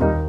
Bye.